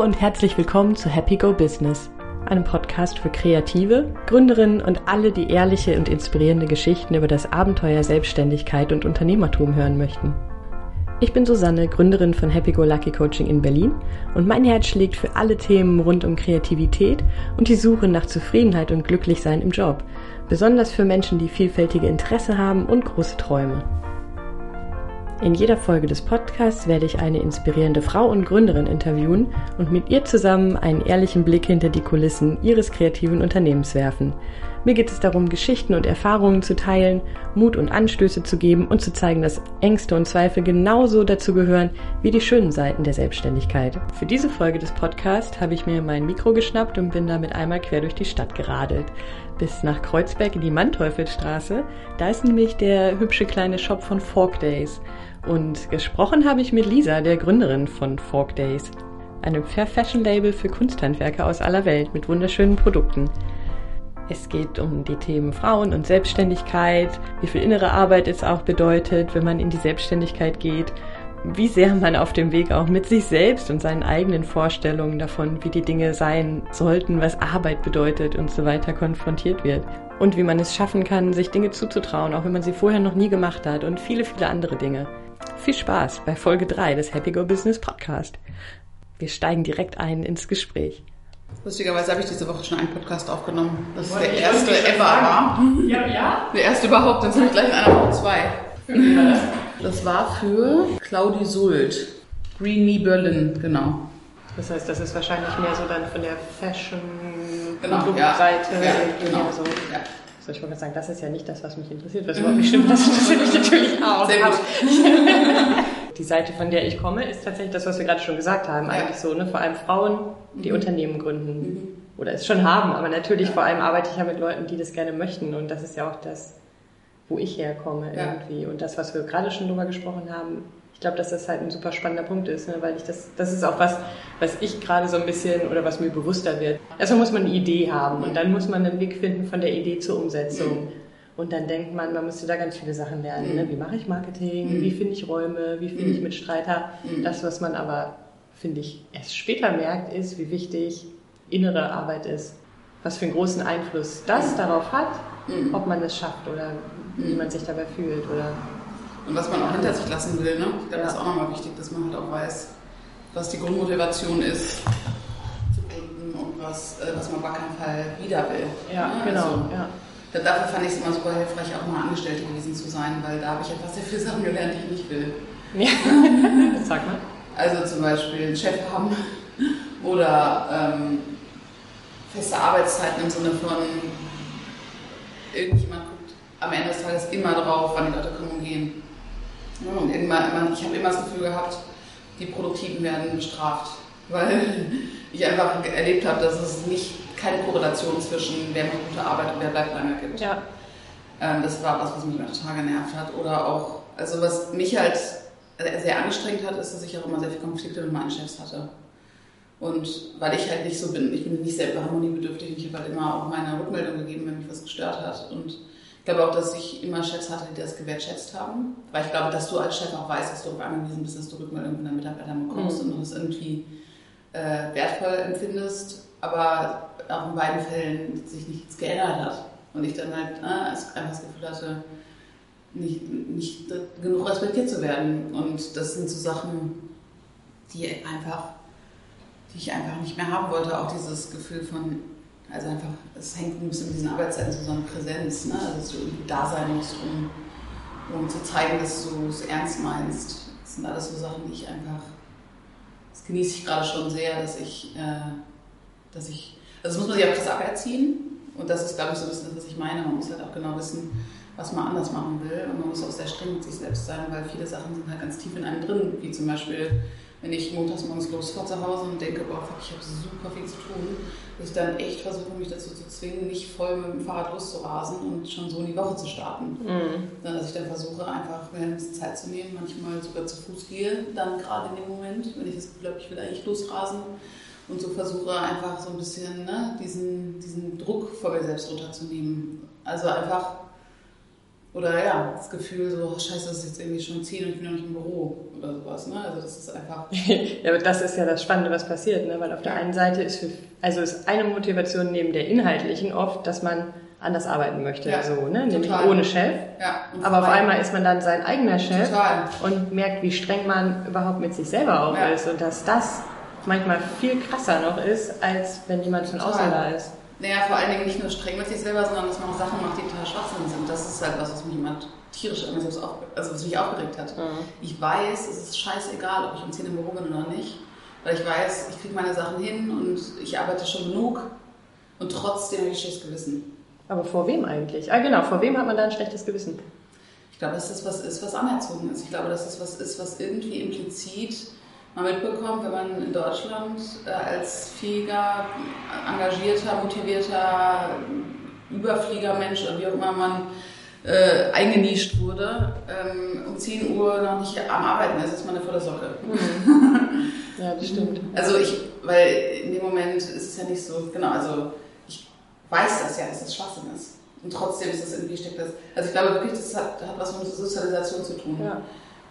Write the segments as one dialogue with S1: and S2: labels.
S1: Hallo und herzlich willkommen zu Happy Go Business, einem Podcast für Kreative, Gründerinnen und alle, die ehrliche und inspirierende Geschichten über das Abenteuer Selbstständigkeit und Unternehmertum hören möchten. Ich bin Susanne, Gründerin von Happy Go Lucky Coaching in Berlin und mein Herz schlägt für alle Themen rund um Kreativität und die Suche nach Zufriedenheit und Glücklichsein im Job, besonders für Menschen, die vielfältige Interesse haben und große Träume. In jeder Folge des Podcasts werde ich eine inspirierende Frau und Gründerin interviewen und mit ihr zusammen einen ehrlichen Blick hinter die Kulissen ihres kreativen Unternehmens werfen. Mir geht es darum, Geschichten und Erfahrungen zu teilen, Mut und Anstöße zu geben und zu zeigen, dass Ängste und Zweifel genauso dazu gehören wie die schönen Seiten der Selbstständigkeit. Für diese Folge des Podcasts habe ich mir mein Mikro geschnappt und bin damit einmal quer durch die Stadt geradelt. Bis nach Kreuzberg in die Manteuffelstraße. Da ist nämlich der hübsche kleine Shop von Fork Days. Und gesprochen habe ich mit Lisa, der Gründerin von Fork Days, einem Fair Fashion Label für Kunsthandwerker aus aller Welt mit wunderschönen Produkten. Es geht um die Themen Frauen und Selbstständigkeit, wie viel innere Arbeit es auch bedeutet, wenn man in die Selbstständigkeit geht, wie sehr man auf dem Weg auch mit sich selbst und seinen eigenen Vorstellungen davon, wie die Dinge sein sollten, was Arbeit bedeutet und so weiter konfrontiert wird. Und wie man es schaffen kann, sich Dinge zuzutrauen, auch wenn man sie vorher noch nie gemacht hat und viele, viele andere Dinge. Viel Spaß bei Folge 3 des Happy Go Business Podcast. Wir steigen direkt ein ins Gespräch.
S2: Lustigerweise habe ich diese Woche schon einen Podcast aufgenommen. Das ist der erste ever war. Ja, ja. Der erste überhaupt, dann sind wir gleich in einer Woche zwei. Das war für Claudi Sult. Green Me Berlin, genau.
S1: Das heißt, das ist wahrscheinlich mehr so dann von der Fashion
S2: genau, ja.
S1: Seite.
S2: Ja, genau.
S1: so. ja. So, ich wollte sagen, das ist ja nicht das, was mich interessiert. Was überhaupt nicht stimmt, das interessiert mich natürlich auch.
S2: Sehr gut.
S1: Die Seite, von der ich komme, ist tatsächlich das, was wir gerade schon gesagt haben. Ja. Eigentlich so, ne? Vor allem Frauen, die mhm. Unternehmen gründen. Mhm. Oder es schon haben. Aber natürlich ja. vor allem arbeite ich ja mit Leuten, die das gerne möchten. Und das ist ja auch das, wo ich herkomme ja. irgendwie. Und das, was wir gerade schon drüber gesprochen haben, ich glaube, dass das halt ein super spannender Punkt ist, ne? weil ich das, das ist auch was, was ich gerade so ein bisschen oder was mir bewusster wird. Erstmal muss man eine Idee haben und dann muss man einen Weg finden von der Idee zur Umsetzung. Und dann denkt man, man müsste da ganz viele Sachen lernen. Ne? Wie mache ich Marketing? Wie finde ich Räume? Wie finde ich Mitstreiter? Das, was man aber, finde ich, erst später merkt, ist, wie wichtig innere Arbeit ist. Was für einen großen Einfluss das darauf hat, ob man es schafft oder wie man sich dabei fühlt. Oder
S2: und was man auch hinter sich lassen will. Ne? Ich glaube, ja. das ist auch nochmal wichtig, dass man halt auch weiß, was die Grundmotivation ist zu gründen und was, äh, was man auf keinen Fall wieder will.
S1: Ja, ne? genau. Also, ja.
S2: Dafür fand ich es immer super hilfreich, auch mal Angestellte gewesen zu sein, weil da habe ich einfach sehr viele Sachen gelernt, die ich nicht will.
S1: Ja, sag mal.
S2: Also zum Beispiel einen Chef haben oder ähm, feste Arbeitszeiten im Sinne von irgendjemand guckt am Ende des Tages immer drauf, wann die Leute kommen und gehen. Und irgendwann, ich habe immer das Gefühl gehabt, die Produktiven werden bestraft, weil ich einfach erlebt habe, dass es nicht keine Korrelation zwischen wer macht gute Arbeit und wer bleibt lange gibt.
S1: Ja.
S2: Ähm, das war was, was mich total genervt hat. Oder auch, also was mich halt sehr angestrengt hat, ist, dass ich auch immer sehr viele Konflikte mit meinen Chefs hatte. Und weil ich halt nicht so bin, ich bin nicht selber harmoniebedürftig, ich habe halt immer auch meine Rückmeldung gegeben, wenn mich was gestört hat. Und ich glaube auch, dass ich immer Chefs hatte, die das gewertschätzt haben. Weil ich glaube, dass du als Chef auch weißt, dass du auf angewiesen bist, dass du Rückmeldungen von deinen Mitarbeitern bekommst mhm. und das irgendwie äh, wertvoll empfindest, aber auch in beiden Fällen sich nichts geändert hat. Und ich dann halt äh, einfach das Gefühl hatte, nicht, nicht genug respektiert zu werden. Und das sind so Sachen, die einfach, die ich einfach nicht mehr haben wollte. Auch dieses Gefühl von, also einfach, es hängt ein bisschen mit diesen Arbeitszeiten zusammen, Präsenz, ne? also dass du irgendwie da sein musst, um, um zu zeigen, dass du es ernst meinst. Das sind alles so Sachen, die ich einfach, das genieße ich gerade schon sehr, dass ich, äh, dass ich, also das muss man sich auch krass aberziehen und das ist, glaube ich, so ein bisschen das, was ich meine. Man muss halt auch genau wissen, was man anders machen will und man muss auch sehr streng mit sich selbst sein, weil viele Sachen sind halt ganz tief in einem drin, wie zum Beispiel wenn ich montags morgens losfahre zu Hause und denke, boah, fuck, ich habe super viel zu tun, dass ich dann echt versuche, mich dazu zu zwingen, nicht voll mit dem Fahrrad loszurasen und schon so in die Woche zu starten. Mhm. Sondern dass ich dann versuche, einfach mir ein bisschen Zeit zu nehmen, manchmal sogar zu Fuß gehe, dann gerade in dem Moment, wenn ich das Gefühl habe, ich will eigentlich losrasen und so versuche einfach so ein bisschen ne, diesen, diesen Druck vor mir selbst runterzunehmen. Also einfach Oder ja, das Gefühl so, oh, scheiße, das ist jetzt irgendwie schon 10 und ich bin noch nicht im Büro oder sowas. Ne? Also das ist einfach...
S1: ja, aber das ist ja das Spannende, was passiert. Ne? Weil auf der einen Seite ist, für, also ist eine Motivation neben der inhaltlichen oft, dass man anders arbeiten möchte, ja, so, ne? nämlich ohne Chef. Ja, aber auf einmal ist man dann sein eigener Chef total. und merkt, wie streng man überhaupt mit sich selber auch ja. ist und dass das manchmal viel krasser noch ist, als wenn jemand von außen da ist.
S2: Naja, vor allen Dingen nicht nur streng mit sich selber, sondern dass man auch Sachen macht, die total Schwachsinn sind. Das ist halt was, was mich immer tierisch auf, also was mich aufgeregt hat. Mhm. Ich weiß, es ist scheißegal, ob ich um 10 im Büro bin oder nicht, weil ich weiß, ich kriege meine Sachen hin und ich arbeite schon genug und trotzdem habe ich schlechtes Gewissen.
S1: Aber vor wem eigentlich? Ah, genau, vor wem hat man da ein schlechtes Gewissen?
S2: Ich glaube, dass das was ist, was anerzogen ist. Ich glaube, dass das was ist, was irgendwie implizit man mitbekommt, wenn man in Deutschland äh, als fähiger, engagierter, motivierter Überfliegermensch oder wie auch immer man äh, eingenischt wurde, ähm, um 10 Uhr noch nicht am Arbeiten ist, ist man eine volle Socke.
S1: Mhm. ja, das stimmt.
S2: Also ich, weil in dem Moment ist es ja nicht so, genau, also ich weiß das ja, dass das Schwachsinn ist. Und trotzdem ist das irgendwie steckt das. Also ich glaube wirklich, das hat, hat was mit Sozialisation zu tun. Ja.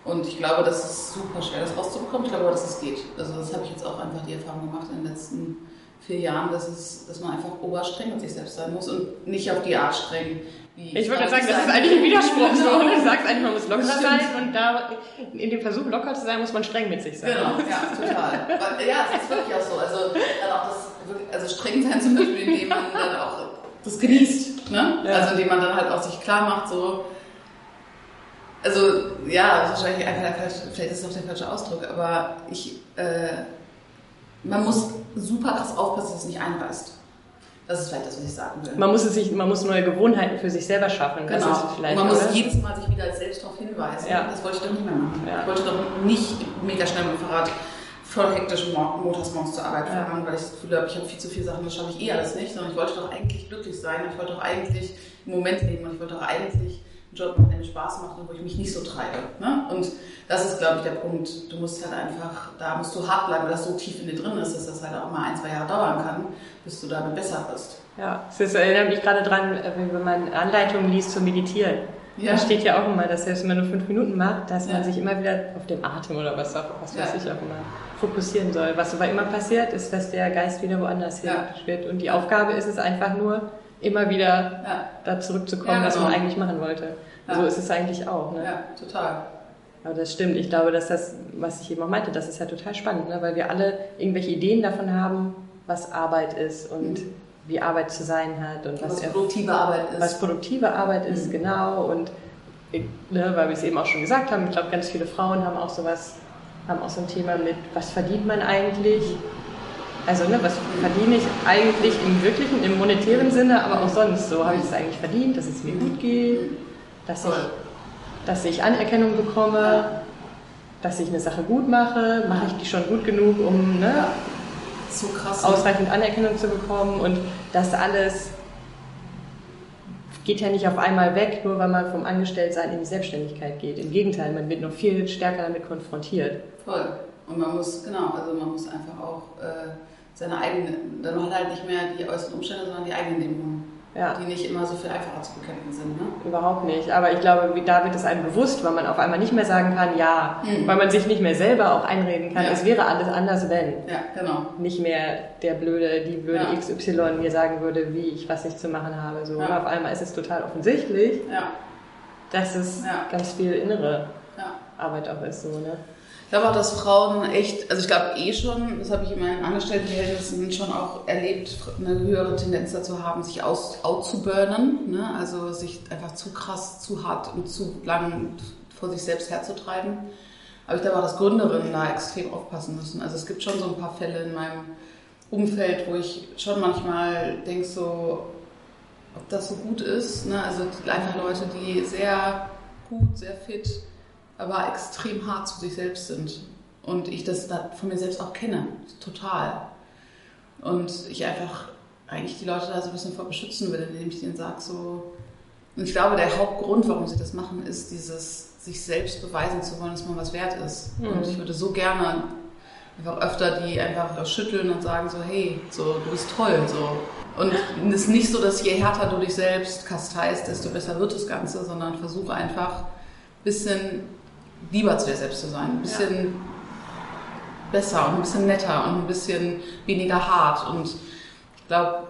S2: Und ich glaube, das ist super schwer, das rauszubekommen. Ich glaube aber, dass es geht. Also das habe ich jetzt auch einfach die Erfahrung gemacht in den letzten vier Jahren, dass, es, dass man einfach oberstreng mit sich selbst sein muss und nicht auf die Art streng.
S1: Wie ich wollte sagen, das ist eigentlich ein Widerspruch. So. Du sagst eigentlich, man muss locker sein und da in dem Versuch locker zu sein, muss man streng mit sich sein.
S2: Genau, ja, total. ja, es ist wirklich auch so. Also, dann auch das, also streng sein zum Beispiel, indem man dann auch das genießt. Ne? Ja. Also indem man dann halt auch sich klar macht, so also ja, wahrscheinlich einfach vielleicht ist es auch der falsche Ausdruck, aber ich, äh, man muss super krass aufpassen, dass es nicht einreißt. Das ist vielleicht das, was ich sagen will.
S1: Man muss, es sich, man muss neue Gewohnheiten für sich selber schaffen.
S2: Genau. Man muss jedes Mal sich wieder selbst darauf hinweisen. Ja. Das wollte ich doch nicht mehr machen. Ja. Ich wollte doch nicht mega schnell mit dem Fahrrad voll hektisch montags morgens zur Arbeit fahren, ja. weil ich das Gefühl habe, ich habe viel zu viele Sachen, das schaffe ich eh alles nicht, sondern ich wollte doch eigentlich glücklich sein. Ich wollte doch eigentlich im Moment leben und ich wollte doch eigentlich Job der mir Spaß macht und wo ich mich nicht so treibe. Ne? Und das ist, glaube ich, der Punkt. Du musst halt einfach, da musst du hart bleiben, weil das so tief in dir drin ist, dass das halt auch mal ein, zwei Jahre dauern kann, bis du damit besser wirst.
S1: Ja, es erinnert mich gerade dran, äh, wenn man Anleitungen liest zum Meditieren. Ja. Da steht ja auch immer, dass selbst wenn man nur fünf Minuten macht, dass ja. man sich immer wieder auf den Atem oder was, auch, was weiß ich auch immer fokussieren soll. Was aber immer passiert, ist, dass der Geist wieder woanders hin wird. Und die Aufgabe ist es einfach nur, immer wieder ja. da zurückzukommen, ja, was man genau. eigentlich machen wollte. Ja. So ist es eigentlich auch. Ne?
S2: Ja, total.
S1: Aber das stimmt. Ich glaube, dass das, was ich eben auch meinte, das ist ja total spannend, ne? weil wir alle irgendwelche Ideen davon haben, was Arbeit ist und mhm. wie Arbeit zu sein hat und
S2: was, was produktive Arbeit ist.
S1: Was produktive Arbeit ist, mhm. genau. Und ne, weil wir es eben auch schon gesagt haben, ich glaube, ganz viele Frauen haben auch sowas, haben auch so ein Thema mit, was verdient man eigentlich? Also, ne, was verdiene ich eigentlich im wirklichen, im monetären Sinne, aber auch sonst so? Habe ich es eigentlich verdient, dass es mir gut geht, dass ich, dass ich Anerkennung bekomme, dass ich eine Sache gut mache? Mache ich die schon gut genug, um ne, so krass, ausreichend Anerkennung zu bekommen? Und das alles geht ja nicht auf einmal weg, nur weil man vom Angestelltsein in die Selbstständigkeit geht. Im Gegenteil, man wird noch viel stärker damit konfrontiert.
S2: Voll. Und man muss, genau, also man muss einfach auch äh, seine eigenen, dann hat halt nicht mehr die äußeren Umstände, sondern die eigenen Nebenungen. Ja. Die nicht immer so viel einfacher zu bekämpfen sind. Ne?
S1: Überhaupt nicht. Aber ich glaube, da wird es einem bewusst, weil man auf einmal nicht mehr sagen kann, ja, mhm. weil man sich nicht mehr selber auch einreden kann, ja. es wäre alles anders, wenn.
S2: Ja, genau.
S1: Nicht mehr der blöde, die blöde ja. XY mir sagen würde, wie ich was nicht zu machen habe. So. Auf einmal ist es total offensichtlich, ja. dass es ganz viel innere Arbeit auch ist. So, ne?
S2: Ich glaube auch, dass Frauen echt, also ich glaube eh schon, das habe ich in meinen Angestelltenverhältnissen schon auch erlebt, eine höhere Tendenz dazu haben, sich aus, out zu burnen, ne? also sich einfach zu krass, zu hart und zu lang vor sich selbst herzutreiben. Aber ich glaube auch, dass Gründerinnen da extrem aufpassen müssen. Also es gibt schon so ein paar Fälle in meinem Umfeld, wo ich schon manchmal denke so, ob das so gut ist. Ne? Also einfach Leute, die sehr gut, sehr fit, aber extrem hart zu sich selbst sind. Und ich das da von mir selbst auch kenne, total. Und ich einfach eigentlich die Leute da so ein bisschen vor beschützen will, indem ich denen sage, so. Und ich glaube, der Hauptgrund, warum sie das machen, ist dieses, sich selbst beweisen zu wollen, dass man was wert ist. Mhm. Und ich würde so gerne einfach öfter die einfach schütteln und sagen so, hey, so, du bist toll, so. Und es ist nicht so, dass je härter du dich selbst kasteist, desto besser wird das Ganze, sondern versuche einfach ein bisschen lieber zu dir selbst zu sein, ein bisschen ja. besser und ein bisschen netter und ein bisschen weniger hart. Und ich glaube,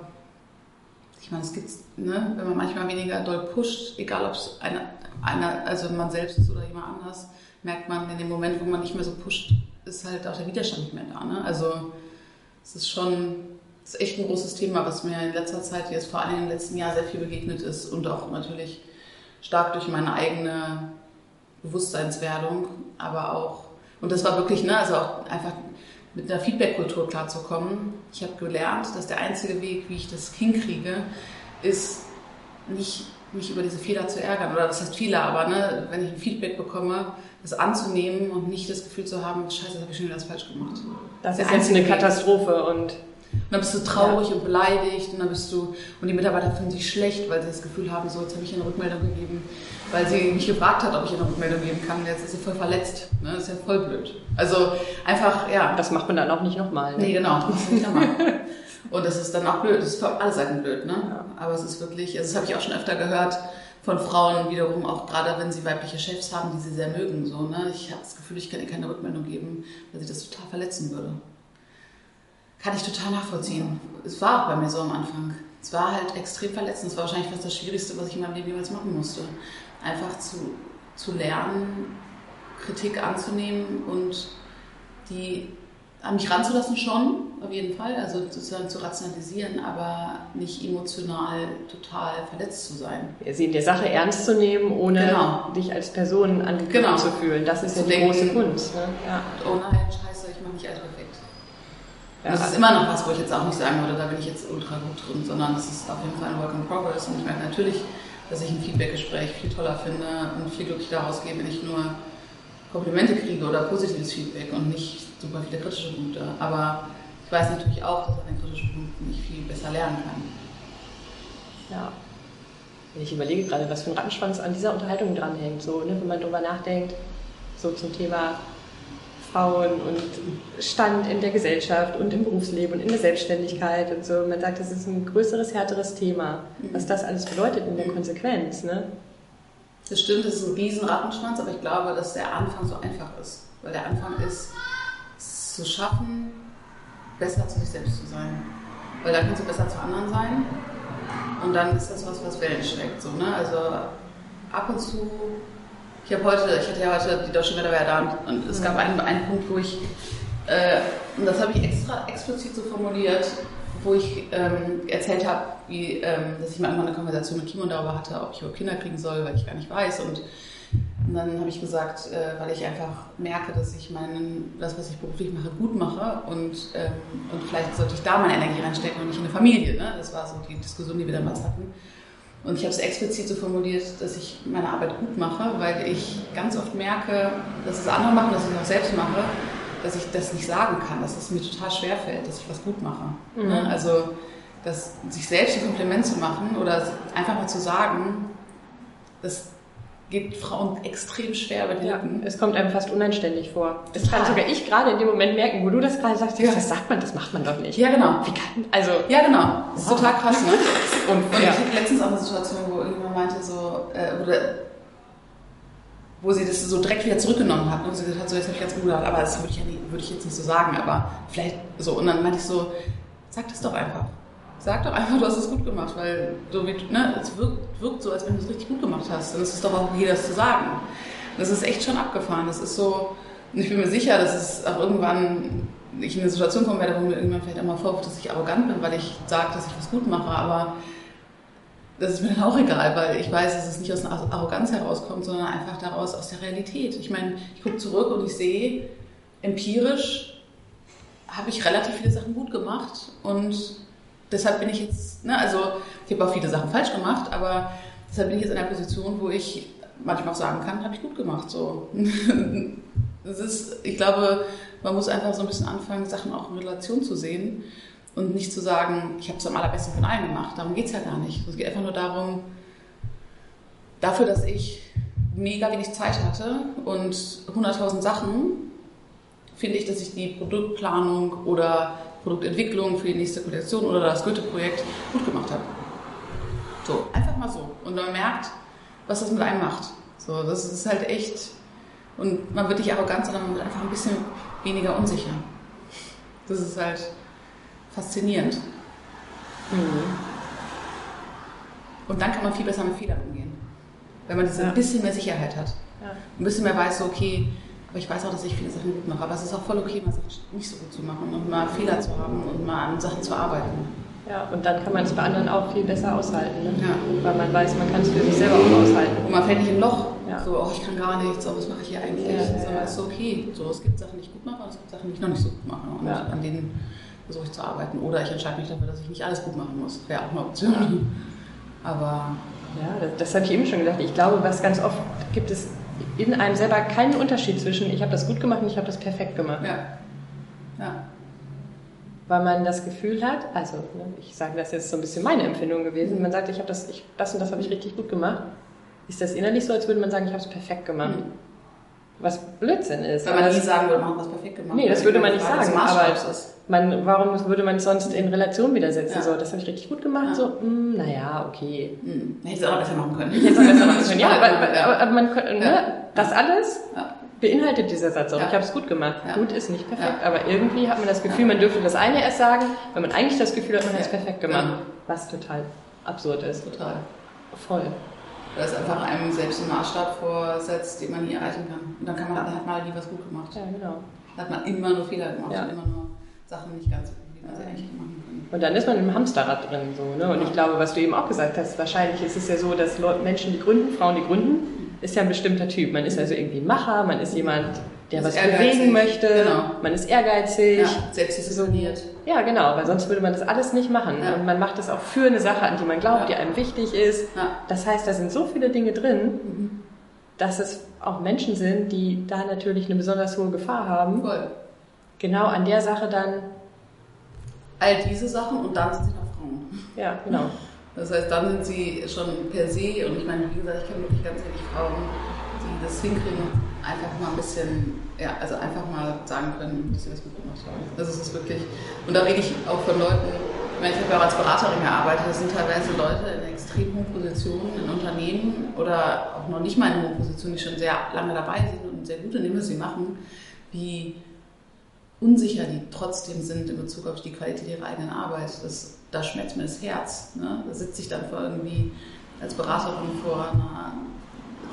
S2: ich meine, es gibt, ne, wenn man manchmal weniger doll pusht, egal ob es einer, einer, also man selbst ist oder jemand anders, merkt man in dem Moment, wo man nicht mehr so pusht, ist halt auch der Widerstand nicht mehr da. Ne? Also es ist schon, es ist echt ein großes Thema, was mir in letzter Zeit, jetzt vor allem im letzten Jahr sehr viel begegnet ist und auch natürlich stark durch meine eigene Bewusstseinswerdung, aber auch, und das war wirklich, ne, also auch einfach mit einer Feedback-Kultur klarzukommen. Ich habe gelernt, dass der einzige Weg, wie ich das hinkriege, ist nicht mich über diese Fehler zu ärgern. Oder das heißt Fehler, aber ne, wenn ich ein Feedback bekomme, das anzunehmen und nicht das Gefühl zu haben, scheiße, das habe ich schon wieder was falsch gemacht.
S1: Das, das ist jetzt eine Katastrophe und
S2: und dann bist du traurig ja. und beleidigt und dann bist du, und die Mitarbeiter fühlen sich schlecht, weil sie das Gefühl haben, so, jetzt habe ich eine Rückmeldung gegeben, weil sie mich gefragt hat, ob ich eine Rückmeldung geben kann. Jetzt ist sie voll verletzt. Ne? Das ist ja voll blöd. Also einfach, ja.
S1: Das macht man dann auch nicht nochmal.
S2: Ne? Nee, genau. Das nicht nochmal. und das ist dann auch blöd. Das ist für alle Seiten blöd, ne? Ja. Aber es ist wirklich, also das habe ich auch schon öfter gehört von Frauen wiederum, auch gerade wenn sie weibliche Chefs haben, die sie sehr mögen. So, ne? Ich habe das Gefühl, ich kann ihr keine Rückmeldung geben, weil sie das total verletzen würde. Kann ich total nachvollziehen. Es war auch bei mir so am Anfang. Es war halt extrem verletzend. Es war wahrscheinlich fast das Schwierigste, was ich in meinem Leben jemals machen musste. Einfach zu, zu lernen, Kritik anzunehmen und die an mich ranzulassen schon, auf jeden Fall, also sozusagen zu rationalisieren, aber nicht emotional total verletzt zu sein.
S1: Sie in der Sache ernst zu nehmen, ohne genau. dich als Person angegriffen genau. zu fühlen. Das ist ja die denken, große Kunst. Ne? Ja.
S2: Oh nein, scheiße, ich mache nicht alles perfekt. Ja, das ist immer noch was, wo ich jetzt auch nicht sagen würde, da bin ich jetzt ultra gut drin, sondern es ist auf jeden Fall ein Work in Progress und ich merke natürlich, dass ich ein Feedbackgespräch viel toller finde und viel glücklicher rausgehe, wenn ich nur Komplimente kriege oder positives Feedback und nicht super viele kritische Punkte. Aber ich weiß natürlich auch, dass an den kritischen Punkten ich viel besser lernen kann.
S1: Ja. Ich überlege gerade, was für ein Rattenschwanz an dieser Unterhaltung dranhängt, so, ne, wenn man darüber nachdenkt, so zum Thema Frauen und Stand in der Gesellschaft und im Berufsleben und in der Selbstständigkeit und so. Man sagt, das ist ein größeres, härteres Thema, was das alles bedeutet in der Konsequenz. Ne?
S2: Das stimmt, das ist ein riesen Rattenschwanz, aber ich glaube, dass der Anfang so einfach ist. Weil der Anfang ist, es zu schaffen, besser zu sich selbst zu sein. Weil dann kannst du besser zu anderen sein. Und dann ist das was, was Wellen schlägt. So, ne? Also ab und zu ich habe heute, ich hatte ja heute die deutsche Wetterwehr da und es gab einen, einen Punkt, wo ich, äh, und das habe ich extra explizit so formuliert, wo ich ähm, erzählt habe, ähm, dass ich mal irgendwann eine Konversation mit Kimon darüber hatte, ob ich überhaupt Kinder kriegen soll, weil ich gar nicht weiß. Und, und dann habe ich gesagt, äh, weil ich einfach merke, dass ich meinen, das, was ich beruflich mache, gut mache und, ähm, und vielleicht sollte ich da meine Energie reinstecken und nicht in eine Familie. Ne? Das war so die Diskussion, die wir damals hatten. Und ich habe es explizit so formuliert, dass ich meine Arbeit gut mache, weil ich ganz oft merke, dass es andere machen, dass ich es auch selbst mache, dass ich das nicht sagen kann, dass es mir total schwer fällt, dass ich was gut mache. Mhm. Ne? Also, dass sich selbst ein Kompliment zu machen oder einfach mal zu sagen, das geht Frauen extrem schwer über die ja, Lippen.
S1: Es kommt einem fast unanständig vor. Das Total. kann sogar ich gerade in dem Moment merken, wo du das gerade sagst, ja. das sagt man, das macht man doch nicht.
S2: Ja, genau.
S1: Wie kann, also,
S2: ja, genau. Das ist wow. total krass, ne? Und, und ja. ich hatte letztens auch eine Situation, wo irgendjemand meinte so, äh, oder wo sie das so direkt wieder zurückgenommen hat und sie gesagt hat, so jetzt habe ich ganz gut gedacht, aber das würde ich, ja nie, würde ich jetzt nicht so sagen, aber vielleicht so. Und dann meinte ich so, sag das doch einfach. Sag doch einfach, du hast es gut gemacht, weil so wie, ne, es wirkt, wirkt so, als wenn du es richtig gut gemacht hast. Ist es doch auch okay, das zu sagen. Das ist echt schon abgefahren. Das ist so, und ich bin mir sicher, dass es auch irgendwann ich in eine Situation kommen werde, wo mir irgendwann vielleicht einmal vorwirft, dass ich arrogant bin, weil ich sage, dass ich was gut mache, aber das ist mir dann auch egal, weil ich weiß, dass es nicht aus einer Arroganz herauskommt, sondern einfach daraus aus der Realität. Ich meine, ich gucke zurück und ich sehe, empirisch habe ich relativ viele Sachen gut gemacht und deshalb bin ich jetzt, ne, also ich habe auch viele Sachen falsch gemacht, aber deshalb bin ich jetzt in einer Position, wo ich manchmal auch sagen kann, habe ich gut gemacht. So. das ist, ich glaube, man muss einfach so ein bisschen anfangen, Sachen auch in Relation zu sehen und nicht zu sagen, ich habe es am allerbesten von allen gemacht. Darum geht es ja gar nicht. Es geht einfach nur darum, dafür, dass ich mega wenig Zeit hatte und 100.000 Sachen, finde ich, dass ich die Produktplanung oder Produktentwicklung für die nächste Kollektion oder das Goethe-Projekt gut gemacht habe. So, einfach mal so. Und man merkt, was das mit einem macht. So, das ist halt echt. Und man wird nicht arrogant, sondern man wird einfach ein bisschen weniger unsicher. Das ist halt faszinierend. Mhm. Und dann kann man viel besser mit Fehlern umgehen. Wenn man diese ja. ein bisschen mehr Sicherheit hat. Ja. Ein bisschen mehr weiß, so, okay, aber ich weiß auch, dass ich viele Sachen gut mache. Aber es ist auch voll okay, mal Sachen nicht so gut zu machen und mal Fehler zu haben und mal an Sachen zu arbeiten.
S1: Ja, und dann kann man es bei anderen auch viel besser aushalten. Ne? Ja. Weil man weiß, man kann es für sich selber auch aushalten.
S2: Und man fällt nicht im Loch. Ja. So, oh, ich kann gar nichts, oh, was mache ich hier eigentlich? Ja, Sondern es ist okay. So, es gibt Sachen, die ich gut mache und es gibt Sachen, die ich noch nicht so gut mache. Und an denen versuche ich zu arbeiten. Oder ich entscheide mich dafür, dass ich nicht alles gut machen muss. Wäre auch eine Option. Aber.
S1: Ja, das, das habe ich eben schon gedacht. Ich glaube, was ganz oft gibt es in einem selber keinen Unterschied zwischen ich habe das gut gemacht und ich habe das perfekt gemacht.
S2: Ja. ja.
S1: Weil man das Gefühl hat, also ne, ich sage das jetzt so ein bisschen meine Empfindung gewesen, man sagt, ich habe das, ich, das und das habe ich richtig gut gemacht, ist das innerlich so, als würde man sagen, ich habe es perfekt gemacht. Mhm. Was Blödsinn ist.
S2: Weil man nie sagen würde, man hat was perfekt gemacht.
S1: Nee, das würde man nicht sagen. Aber man, warum würde man es sonst in Relation widersetzen? Ja. So, das habe ich richtig gut gemacht. Ja. So, mh, hm, naja, okay.
S2: Hm. Hätte es auch besser machen können.
S1: Hätte es auch besser machen können. ja, aber, aber, aber man könnte, ne, das alles beinhaltet dieser Satz auch. Ich habe es gut gemacht. Gut ist nicht perfekt, aber irgendwie hat man das Gefühl, man dürfte das eine erst sagen, wenn man eigentlich das Gefühl hat, man hat es perfekt gemacht. Was total absurd ist.
S2: Total.
S1: Voll
S2: weil es einfach einem selbst einen Maßstab vorsetzt, den man nie erreichen kann. Und dann, kann man, dann hat man halt nie was gut gemacht.
S1: Ja, genau.
S2: Dann hat man immer nur Fehler gemacht ja. und immer nur Sachen nicht ganz, wie man sie eigentlich machen kann.
S1: Und dann ist man im Hamsterrad drin. So, ne? Und ich glaube, was du eben auch gesagt hast, wahrscheinlich ist es ja so, dass Menschen, die gründen, Frauen, die gründen, ist ja ein bestimmter Typ. Man ist also irgendwie ein Macher, man ist jemand, der was bewegen möchte, genau. man ist ehrgeizig. Ja,
S2: selbstdiszipliniert.
S1: Ja, genau, weil sonst würde man das alles nicht machen. Ja. Und man macht das auch für eine Sache, an die man glaubt, ja. die einem wichtig ist. Das heißt, da sind so viele Dinge drin, mhm. dass es auch Menschen sind, die da natürlich eine besonders hohe Gefahr haben.
S2: Voll.
S1: Genau an der Sache dann.
S2: All diese Sachen und dann sind sie noch Frauen.
S1: Ja, genau.
S2: Das heißt, dann sind sie schon per se, und ich meine, wie gesagt, ich kenne wirklich ganz wenig Frauen, die das hinkriegen, einfach mal ein bisschen, ja, also einfach mal sagen können, dass sie das gut gemacht haben. Das ist es wirklich. Und da rede ich auch von Leuten, ich ich habe ja auch als Beraterin gearbeitet, das sind teilweise Leute in extrem hohen Positionen in Unternehmen oder auch noch nicht mal in hohen Positionen, die schon sehr lange dabei sind und sehr gut in dem, was sie machen, wie unsicher die trotzdem sind in Bezug auf die Qualität ihrer eigenen Arbeit. Das, da schmerzt mir das Herz. Ne? Da sitze ich dann vor irgendwie als Beraterin vor einer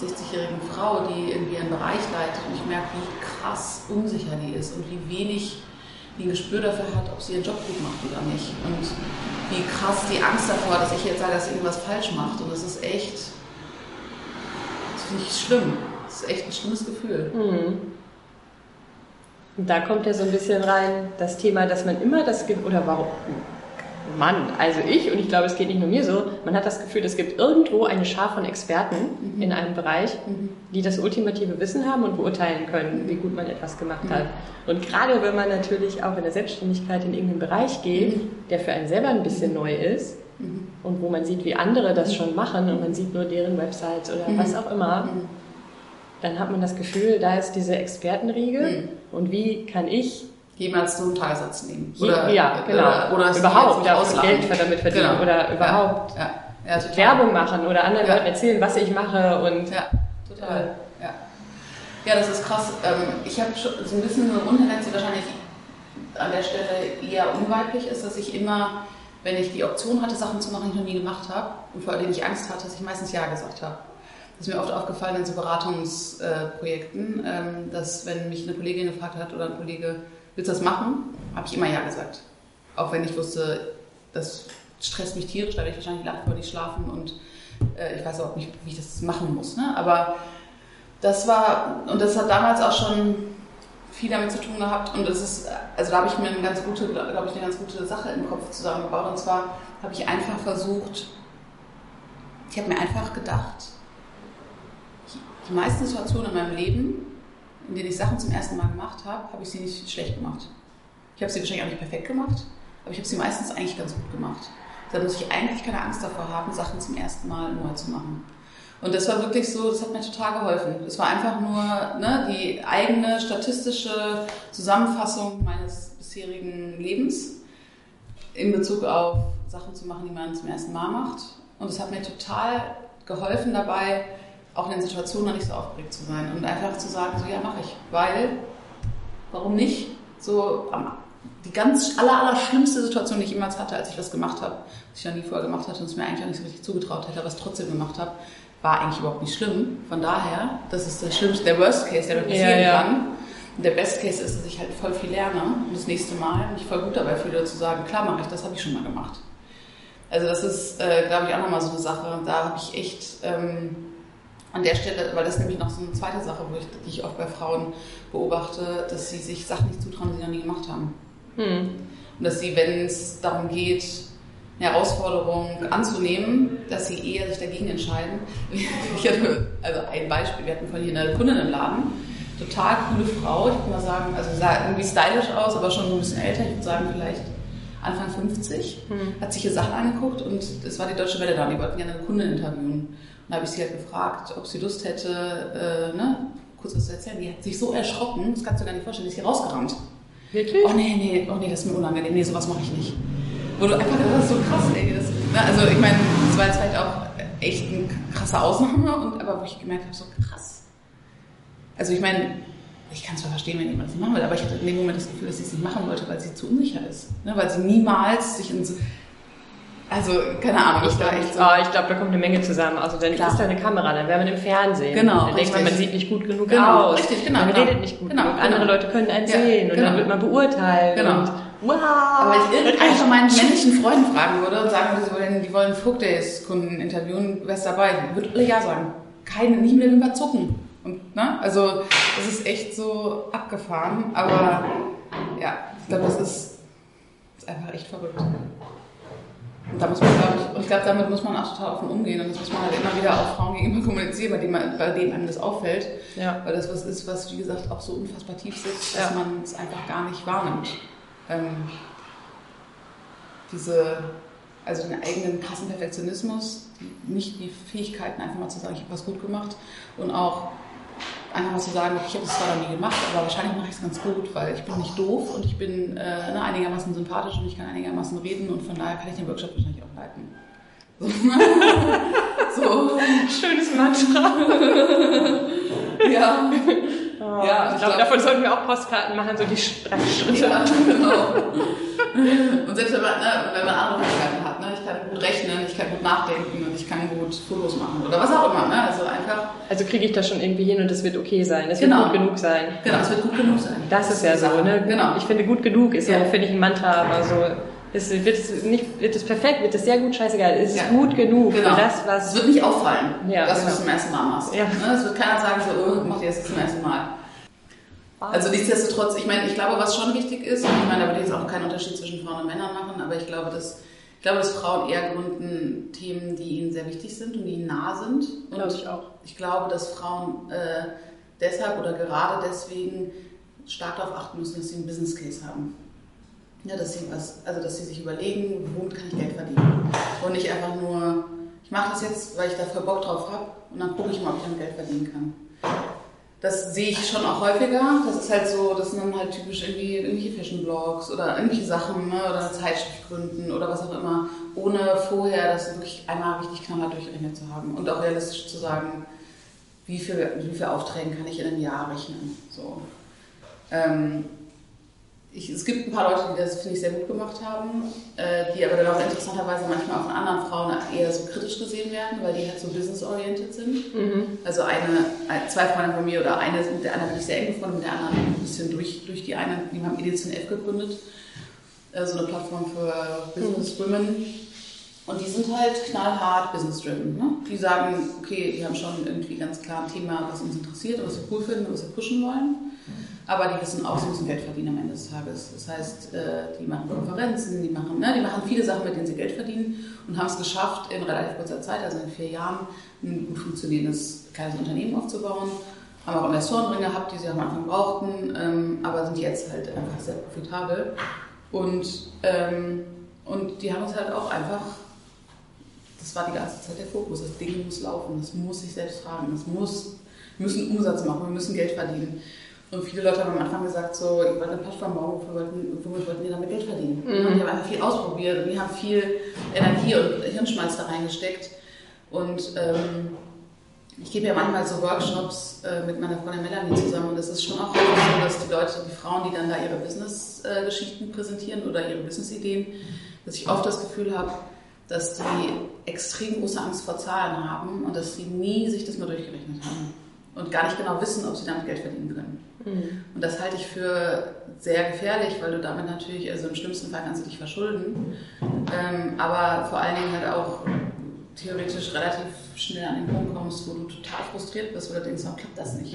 S2: 60-jährigen Frau, die irgendwie einen Bereich leitet und ich merke, wie krass unsicher die ist und wie wenig die ein Gespür dafür hat, ob sie ihren Job gut macht oder nicht. Und wie krass die Angst davor, dass ich jetzt sage, dass sie irgendwas falsch macht. Und das ist echt, das finde ich schlimm. Das ist echt ein schlimmes Gefühl.
S1: Mhm. Und da kommt ja so ein bisschen rein das Thema, dass man immer das, oder warum, Mann, also ich, und ich glaube, es geht nicht nur mir so, man hat das Gefühl, es gibt irgendwo eine Schar von Experten mhm. in einem Bereich, mhm. die das ultimative Wissen haben und beurteilen können, wie gut man etwas gemacht mhm. hat. Und gerade wenn man natürlich auch in der Selbstständigkeit in irgendeinen Bereich geht, mhm. der für einen selber ein bisschen neu ist, mhm. und wo man sieht, wie andere das schon machen und man sieht nur deren Websites oder was auch immer, dann hat man das Gefühl, da ist diese Expertenriege und wie kann ich
S2: jemals so einen Tagessatz nehmen.
S1: Oder, ja, genau. Oder, oder überhaupt ja, Geld damit verdienen genau. oder überhaupt ja, ja. Ja, Werbung machen oder anderen Leuten erzählen, was ich mache und
S2: ja, total. Äh, ja. ja, das ist krass. Ähm, ich habe so ein bisschen eine Grundtendenz, die wahrscheinlich an der Stelle eher unweiblich ist, dass ich immer, wenn ich die Option hatte, Sachen zu machen, die ich noch nie gemacht habe und vor denen ich Angst hatte, dass ich meistens Ja gesagt habe. Das ist mir oft aufgefallen in so Beratungsprojekten, ähm, dass wenn mich eine Kollegin gefragt hat oder ein Kollege, willst du das machen? Habe ich immer Ja gesagt. Auch wenn ich wusste, das stresst mich tierisch, da werde ich wahrscheinlich die Nacht über nicht schlafen und äh, ich weiß auch nicht, wie ich das machen muss. Ne? Aber das war, und das hat damals auch schon viel damit zu tun gehabt und das ist, also da habe ich mir eine ganz gute, glaube ich, eine ganz gute Sache im Kopf zusammengebaut und zwar habe ich einfach versucht, ich habe mir einfach gedacht, die meisten Situationen in meinem Leben in denen ich Sachen zum ersten Mal gemacht habe, habe ich sie nicht schlecht gemacht. Ich habe sie wahrscheinlich auch nicht perfekt gemacht, aber ich habe sie meistens eigentlich ganz gut gemacht. Da muss ich eigentlich keine Angst davor haben, Sachen zum ersten Mal neu zu machen. Und das war wirklich so, das hat mir total geholfen. Das war einfach nur ne, die eigene statistische Zusammenfassung meines bisherigen Lebens in Bezug auf Sachen zu machen, die man zum ersten Mal macht. Und es hat mir total geholfen dabei, auch in den Situationen noch nicht so aufgeregt zu sein und einfach zu sagen, so ja, mache ich. Weil, warum nicht? So die ganz aller, aller schlimmste Situation, die ich jemals hatte, als ich das gemacht habe, was ich noch nie vorher gemacht hatte und es mir eigentlich auch nicht so richtig zugetraut hätte, aber es trotzdem gemacht habe, war eigentlich überhaupt nicht schlimm. Von daher, das ist der schlimmste, der Worst Case, der mir passieren ja, ja. kann. Und der Best Case ist, dass ich halt voll viel lerne und das nächste Mal mich voll gut dabei fühle, zu sagen, klar mache ich, das habe ich schon mal gemacht. Also das ist, äh, glaube ich, auch nochmal so eine Sache. Da habe ich echt ähm, an der Stelle, weil das ist nämlich noch so eine zweite Sache, ich, die ich oft bei Frauen beobachte, dass sie sich Sachen nicht zutrauen, die sie noch nie gemacht haben. Hm. Und dass sie, wenn es darum geht, eine Herausforderung anzunehmen, dass sie eher sich dagegen entscheiden. Ich hatte also ein Beispiel, wir hatten von hier eine Kundin im Laden, total coole Frau, ich würde mal sagen, also sah irgendwie stylisch aus, aber schon ein bisschen älter, ich würde sagen vielleicht Anfang 50, mhm. hat sich hier Sachen angeguckt und es war die Deutsche Welle da, die wollten gerne eine Kundin interviewen. Und da habe ich sie halt gefragt, ob sie Lust hätte, äh, ne, kurz was zu erzählen. Die hat sich so erschrocken, das kannst du gar nicht vorstellen, die ist hier rausgerannt.
S1: Wirklich?
S2: Oh nee, nee, oh nee, das ist mir unangenehm, nee, sowas mache ich nicht. Wo du einfach, das ist so krass, ey. Das, ne, also ich meine, das war jetzt halt auch echt eine krasse Ausnahme, und, aber wo ich gemerkt habe, so krass. Also ich meine, ich kann zwar verstehen, wenn jemand es machen will, aber ich hatte in dem Moment das Gefühl, dass sie es nicht machen wollte, weil sie zu unsicher ist. Ne? Weil sie niemals sich in so, also, keine Ahnung,
S1: ich glaube, so. oh, glaub, da kommt eine Menge zusammen. Also, dann Klar. ist da eine Kamera, dann wäre man im Fernsehen.
S2: Genau.
S1: Dann denkt man, man sieht nicht gut genug
S2: genau,
S1: aus.
S2: Richtig, genau.
S1: Man
S2: genau.
S1: redet nicht gut genau, genug. Andere genau. Leute können einen ja, sehen und
S2: genau.
S1: dann wird man beurteilt.
S2: Genau.
S1: Und,
S2: wow. Aber wenn ich irgendeinen von meinen männlichen Freunden fragen würde und sagen würde, wollen, die wollen Folk Days Kunden interviewen, wer ist dabei? Würde alle Ja sagen. Keine, nicht mit dem Wimper zucken. Und, ne? Also, das ist echt so abgefahren. Aber, ja, ich glaube, das ist, ist einfach echt verrückt. Und da muss man, glaube ich, und ich glaube, damit muss man auch total offen umgehen. Und das muss man halt immer wieder auch Frauen gegenüber kommunizieren, bei denen, man, bei denen einem das auffällt. Ja. Weil das was ist, was, wie gesagt, auch so unfassbar tief sitzt, dass ja. man es einfach gar nicht wahrnimmt. Ähm, diese, also den eigenen krassen Perfektionismus, nicht die Fähigkeiten, einfach mal zu sagen, ich habe was gut gemacht und auch einfach mal zu sagen, ich habe das zwar noch nie gemacht, aber wahrscheinlich mache ich es ganz gut, weil ich bin nicht doof und ich bin äh, ne, einigermaßen sympathisch und ich kann einigermaßen reden und von daher kann ich den Workshop wahrscheinlich auch leiten.
S1: So. so. Schönes Mantra.
S2: ja.
S1: Oh, ja, ich, glaube, davon sollten wir auch Postkarten machen, so die drei Schritte.
S2: Ja, genau. Und selbst wenn man, ne, wenn man andere Fähigkeiten hat, ne, ich kann gut rechnen, ich kann gut nachdenken und ich kann gut Fotos machen oder was auch immer. Ne? Also einfach.
S1: Also kriege ich das schon irgendwie hin und es wird okay sein. Es wird genau. gut genug sein.
S2: Genau, es wird gut genug sein.
S1: Das, das ist ja so, ne? Genau. Ich finde gut genug ist ja, finde ich ein Mantra, aber so. Ist, wird, es nicht, wird es perfekt, wird es sehr gut, scheißegal. Es ist ja. gut genug
S2: genau.
S1: für das, was.
S2: Es wird nicht auffallen, ja, dass genau. du es zum ersten Mal machst. Ja. Ne? Es wird keiner sagen, so, oh, mach dir das zum ersten Mal. Also nichtsdestotrotz, ich meine, ich glaube, was schon wichtig ist, und ich meine, da würde ich jetzt auch keinen Unterschied zwischen Frauen und Männern machen, aber ich glaube, dass, ich glaube, dass Frauen eher gründen Themen, die ihnen sehr wichtig sind und die ihnen nah sind. Und
S1: glaube ich auch.
S2: Ich glaube, dass Frauen äh, deshalb oder gerade deswegen stark darauf achten müssen, dass sie einen Business Case haben. Ja, dass sie was, also dass sie sich überlegen, womit kann ich Geld verdienen. Und nicht einfach nur, ich mache das jetzt, weil ich da voll Bock drauf habe und dann gucke ich mal, ob ich damit Geld verdienen kann das sehe ich schon auch häufiger. Das ist halt so, das sind dann halt typisch irgendwie irgendwelche Fashion-Blogs oder irgendwelche Sachen ne, oder Zeitschrift gründen oder was auch immer, ohne vorher das wirklich einmal richtig knallhart durchrechnet zu haben und auch realistisch zu sagen, wie viel, wie viel Aufträge kann ich in einem Jahr rechnen. So. Ähm, ich, es gibt ein paar Leute, die das, finde ich, sehr gut gemacht haben, äh, die aber dann auch interessanterweise manchmal von anderen Frauen eher so kritisch gesehen werden, weil die halt so business-oriented sind. Mhm. Also eine, zwei Freunde von mir oder eine, mit der anderen bin ich sehr eng gefunden, mit der anderen ein bisschen durch, durch die eine, die haben Edition F gegründet, äh, so eine Plattform für Business mhm. Women. Und die sind halt knallhart business-driven. Ne? Die sagen, okay, die haben schon irgendwie ganz klar ein Thema, was uns interessiert was wir cool finden, was wir pushen wollen. Aber die wissen auch, sie müssen Geld verdienen am Ende des Tages. Das heißt, äh, die machen Konferenzen, die machen, ne, die machen viele Sachen, mit denen sie Geld verdienen und haben es geschafft, in relativ kurzer Zeit, also in vier Jahren, ein gut funktionierendes kleines Unternehmen aufzubauen. Haben auch Investoren drin gehabt, die sie am Anfang brauchten, ähm, aber sind jetzt halt einfach sehr profitabel. Und, ähm, und die haben es halt auch einfach das war die ganze Zeit der Fokus. Das Ding muss laufen, das muss sich selbst tragen, das muss, wir müssen Umsatz machen, wir müssen Geld verdienen. Und viele Leute haben am Anfang gesagt, so, ich wollte eine Plattform bauen, womit wollten, womit wollten wir damit Geld verdienen? Mhm. Und die haben einfach viel ausprobiert und die haben viel Energie und Hirnschmalz da reingesteckt. Und ähm, ich gebe ja manchmal so Workshops äh, mit meiner Freundin Melanie zusammen und es ist schon auch so, dass die Leute, die Frauen, die dann da ihre Business-Geschichten präsentieren oder ihre Business-Ideen, dass ich oft das Gefühl habe, dass die extrem große Angst vor Zahlen haben und dass sie nie sich das mal durchgerechnet haben und gar nicht genau wissen, ob sie damit Geld verdienen können. Mhm. Und das halte ich für sehr gefährlich, weil du damit natürlich, also im schlimmsten Fall kannst du dich verschulden, ähm, aber vor allen Dingen halt auch theoretisch relativ schnell an den Punkt kommst, wo du total frustriert bist oder denkst, warum klappt das nicht?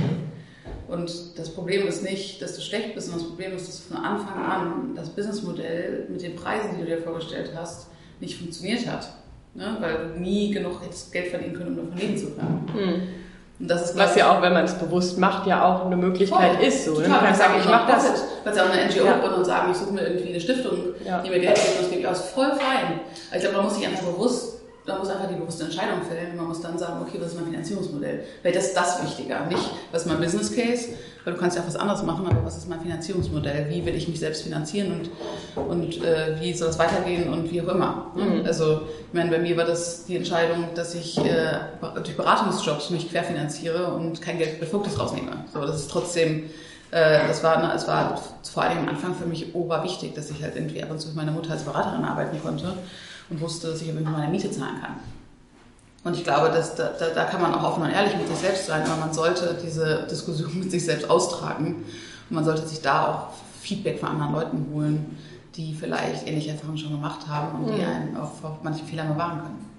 S2: Und das Problem ist nicht, dass du schlecht bist, sondern das Problem ist, dass von Anfang an das Businessmodell mit den Preisen, die du dir vorgestellt hast, nicht funktioniert hat. Ne? Weil du nie genug Geld verdienen können, um davon leben zu können. Mhm.
S1: Ist, Was ja auch, wenn man es bewusst macht, ja auch eine Möglichkeit voll. ist. So, ne? Man kann sagen, ich mache das. Du
S2: kannst ja auch eine NGO ja. und sagen, ich suche mir irgendwie eine Stiftung, ja. die mir Geld gibt, das gebe ich aus. Voll fein. Also ich glaube, man muss sich einfach bewusst man muss einfach die bewusste Entscheidung fällen. Man muss dann sagen, okay, was ist mein Finanzierungsmodell? Weil das ist das Wichtiger. Nicht, was ist mein Business Case? Weil du kannst ja auch was anderes machen, aber was ist mein Finanzierungsmodell? Wie will ich mich selbst finanzieren und, und äh, wie soll das weitergehen und wie auch immer. Ne? Mhm. Also, ich meine, bei mir war das die Entscheidung, dass ich äh, durch Beratungsjobs mich querfinanziere und kein Geld Fokus rausnehme. So, das ist trotzdem äh, das war, es war vor allem am Anfang für mich oberwichtig, dass ich halt irgendwie ab und zu mit meiner Mutter als Beraterin arbeiten konnte und wusste, dass ich irgendwie meine Miete zahlen kann. Und ich glaube, dass, da, da kann man auch offen und ehrlich mit sich selbst sein, aber man sollte diese Diskussion mit sich selbst austragen und man sollte sich da auch Feedback von anderen Leuten holen, die vielleicht ähnliche Erfahrungen schon gemacht haben und die mhm. einen auch vor manchen Fehlern bewahren können.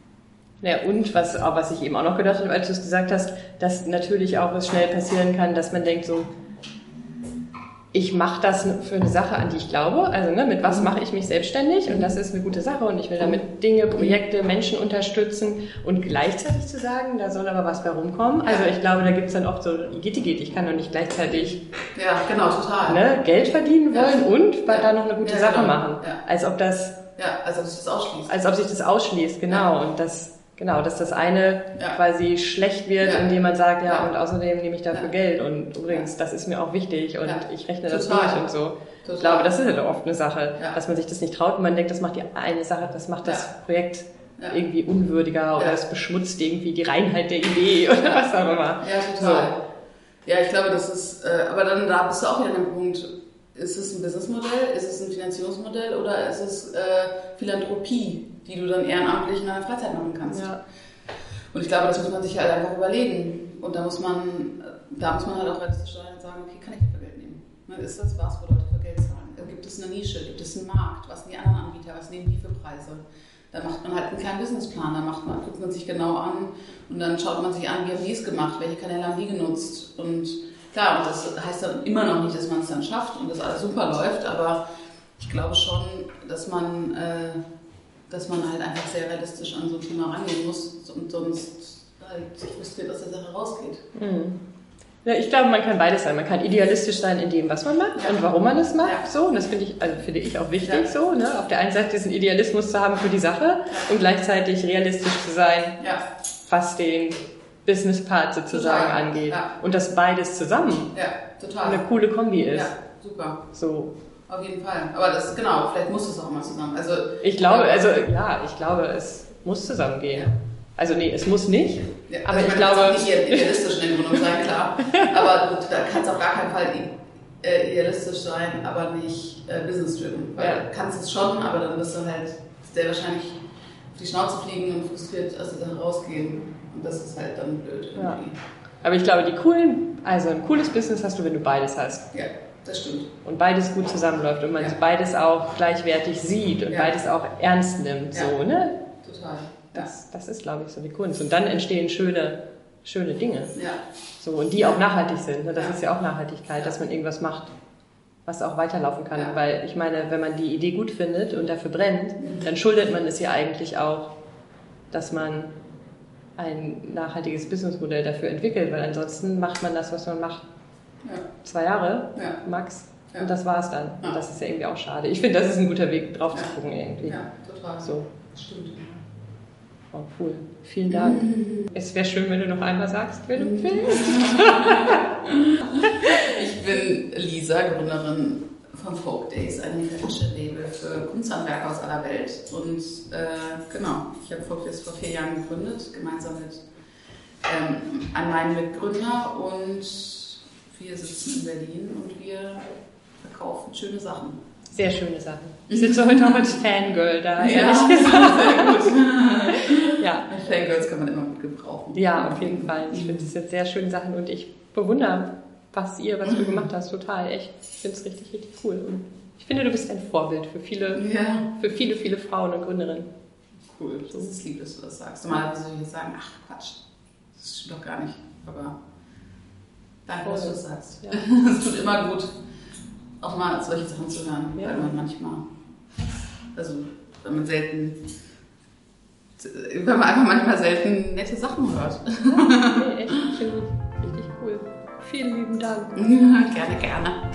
S1: Ja, und was, was ich eben auch noch gedacht habe, als du es gesagt hast, dass natürlich auch es schnell passieren kann, dass man denkt so, ich mache das für eine Sache, an die ich glaube. Also ne, mit was mache ich mich selbstständig und das ist eine gute Sache und ich will damit Dinge, Projekte, Menschen unterstützen und gleichzeitig zu sagen, da soll aber was bei rumkommen. Also ich glaube, da gibt's dann oft so, geht, geht, ich kann doch nicht gleichzeitig
S2: ja, genau, total.
S1: Ne, Geld verdienen wollen ja. und ja. da noch eine gute Sache genau. machen. Als ob das...
S2: Ja, als ob sich das ausschließt.
S1: Als ob sich das ausschließt, genau. Und das Genau, dass das eine ja. quasi schlecht wird, ja. indem man sagt, ja, ja, und außerdem nehme ich dafür Geld und übrigens, das ist mir auch wichtig und ich rechne das durch und so. Total. Ich glaube, das ist halt oft eine Sache, dass man sich das nicht traut und man denkt, das macht die eine Sache, das macht das Projekt irgendwie unwürdiger oder es beschmutzt irgendwie die Reinheit der Idee oder was auch immer.
S2: Ja, total. So. Ja, ich glaube, das ist, äh, aber dann da bist du auch wieder an dem Punkt, ist es ein Businessmodell, ist es ein Finanzierungsmodell oder ist es äh, Philanthropie? die du dann ehrenamtlich in deiner Freizeit machen kannst. Ja. Und ich glaube, das muss man sich halt einfach überlegen. Und da muss man, da muss man halt auch realistisch sein und sagen, okay, kann ich dafür Geld nehmen? Ne, ist das was, wo Leute für Geld zahlen? Gibt es eine Nische? Gibt es einen Markt? Was sind die anderen Anbieter? Was nehmen die für Preise? Da macht man halt einen kleinen Businessplan, da macht man, guckt man sich genau an und dann schaut man sich an, wie haben die es gemacht, welche Kanäle haben die genutzt. Und klar, und das heißt dann immer noch nicht, dass man es dann schafft und dass alles super läuft, aber ich glaube schon, dass man äh, dass man halt einfach sehr realistisch an so ein Thema rangehen muss und sonst halt frustriert aus der Sache rausgeht. Mhm.
S1: Ja, ich glaube, man kann beides sein. Man kann idealistisch sein in dem, was man macht ja. und warum man es macht. Ja. So, und das finde ich, also finde ich auch wichtig. Ja. So, ne? Auf der einen Seite diesen Idealismus zu haben für die Sache und gleichzeitig realistisch zu sein, was den Business Part sozusagen total. angeht. Und dass beides zusammen eine coole Kombi ist. Ja,
S2: super.
S1: So.
S2: Auf jeden Fall. Aber das, genau, vielleicht muss es auch mal zusammen. Also,
S1: ich glaube, also, ja, ich glaube, es muss zusammengehen. Ja. Also, nee, es muss nicht. Ja, aber also ich, glaube.
S2: Nicht idealistisch in der Gründung sein, klar. aber gut, da kann es auf gar keinen Fall äh, idealistisch sein, aber nicht äh, business-driven. Weil ja. kannst es schon, aber dann wirst du halt sehr wahrscheinlich auf die Schnauze fliegen und frustriert aus der Sache rausgehen. Und das ist halt dann blöd irgendwie. Ja.
S1: Aber ich glaube, die coolen, also ein cooles Business hast du, wenn du beides hast.
S2: Ja. Das stimmt.
S1: Und beides gut zusammenläuft und man ja. beides auch gleichwertig sieht und ja. beides auch ernst nimmt. Ja. So, ne?
S2: Total.
S1: Das, das ist, glaube ich, so die Kunst. Und dann entstehen schöne, schöne Dinge.
S2: Ja.
S1: So, und die auch nachhaltig sind. Ne? Das ist ja auch Nachhaltigkeit, dass man irgendwas macht, was auch weiterlaufen kann. Weil ich meine, wenn man die Idee gut findet und dafür brennt, mhm. dann schuldet man es ja eigentlich auch, dass man ein nachhaltiges Businessmodell dafür entwickelt, weil ansonsten macht man das, was man macht, ja. Zwei Jahre, ja. max. Und das war es dann. Und das ist ja irgendwie auch schade. Ich finde, das ist ein guter Weg, drauf zu gucken irgendwie.
S2: Ja, total.
S1: So.
S2: Stimmt.
S1: Oh, cool. Vielen Dank. Es wäre schön, wenn du noch einmal sagst, wer du bist.
S2: ich bin Lisa, Gründerin von Folk Days, einem Fashion-Label für Kunsthandwerker aus aller Welt. Und äh, genau, ich habe Folk Days vor vier Jahren gegründet, gemeinsam mit ähm, an meinem Mitgründer. Und wir sitzen in Berlin und wir verkaufen schöne Sachen.
S1: Sehr schöne Sachen. Ich sitze heute auch als Fangirl da, ehrlich ja, gesagt. Sehr gut.
S2: ja. Fangirls kann man immer gut gebrauchen.
S1: Ja, auf jeden Fall. Ich finde, es sind sehr schöne Sachen und ich bewundere, was ihr, was du gemacht hast, total. Echt. Ich finde es richtig, richtig cool. Und ich finde, du bist ein Vorbild für viele, ja. für viele, viele Frauen und Gründerinnen.
S2: Cool. Das ist lieb, dass du das sagst. Normalerweise würde ich jetzt sagen, ach Quatsch, das stimmt doch gar nicht. Aber danke, dass du das sagst. Es tut immer gut, auch mal solche Sachen zu hören, ja. weil man manchmal, also wenn man selten, wenn man einfach manchmal selten nette Sachen hört.
S1: Nee, echt, finde ich richtig cool. Vielen lieben Dank.
S2: gerne, gerne.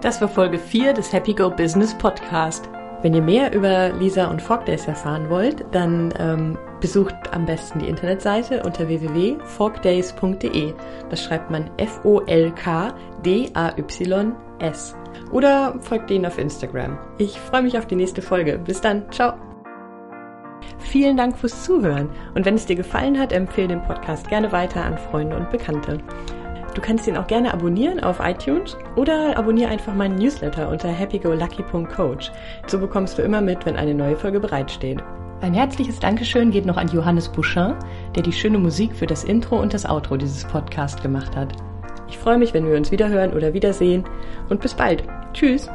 S1: Das war Folge 4 des Happy Go Business Podcast. Wenn ihr mehr über Lisa und Fogdays erfahren wollt, dann ähm, besucht am besten die Internetseite unter www.folkdays.de. Das schreibt man F-O-L-K-D-A-Y-S. Oder folgt denen auf Instagram. Ich freue mich auf die nächste Folge. Bis dann. Ciao. Vielen Dank fürs Zuhören. Und wenn es dir gefallen hat, empfehle den Podcast gerne weiter an Freunde und Bekannte. Du kannst ihn auch gerne abonnieren auf iTunes oder abonniere einfach meinen Newsletter unter happygolucky.coach. So bekommst du immer mit, wenn eine neue Folge bereitsteht. Ein herzliches Dankeschön geht noch an Johannes Bouchin, der die schöne Musik für das Intro und das Outro dieses Podcasts gemacht hat. Ich freue mich, wenn wir uns wiederhören oder wiedersehen und bis bald. Tschüss!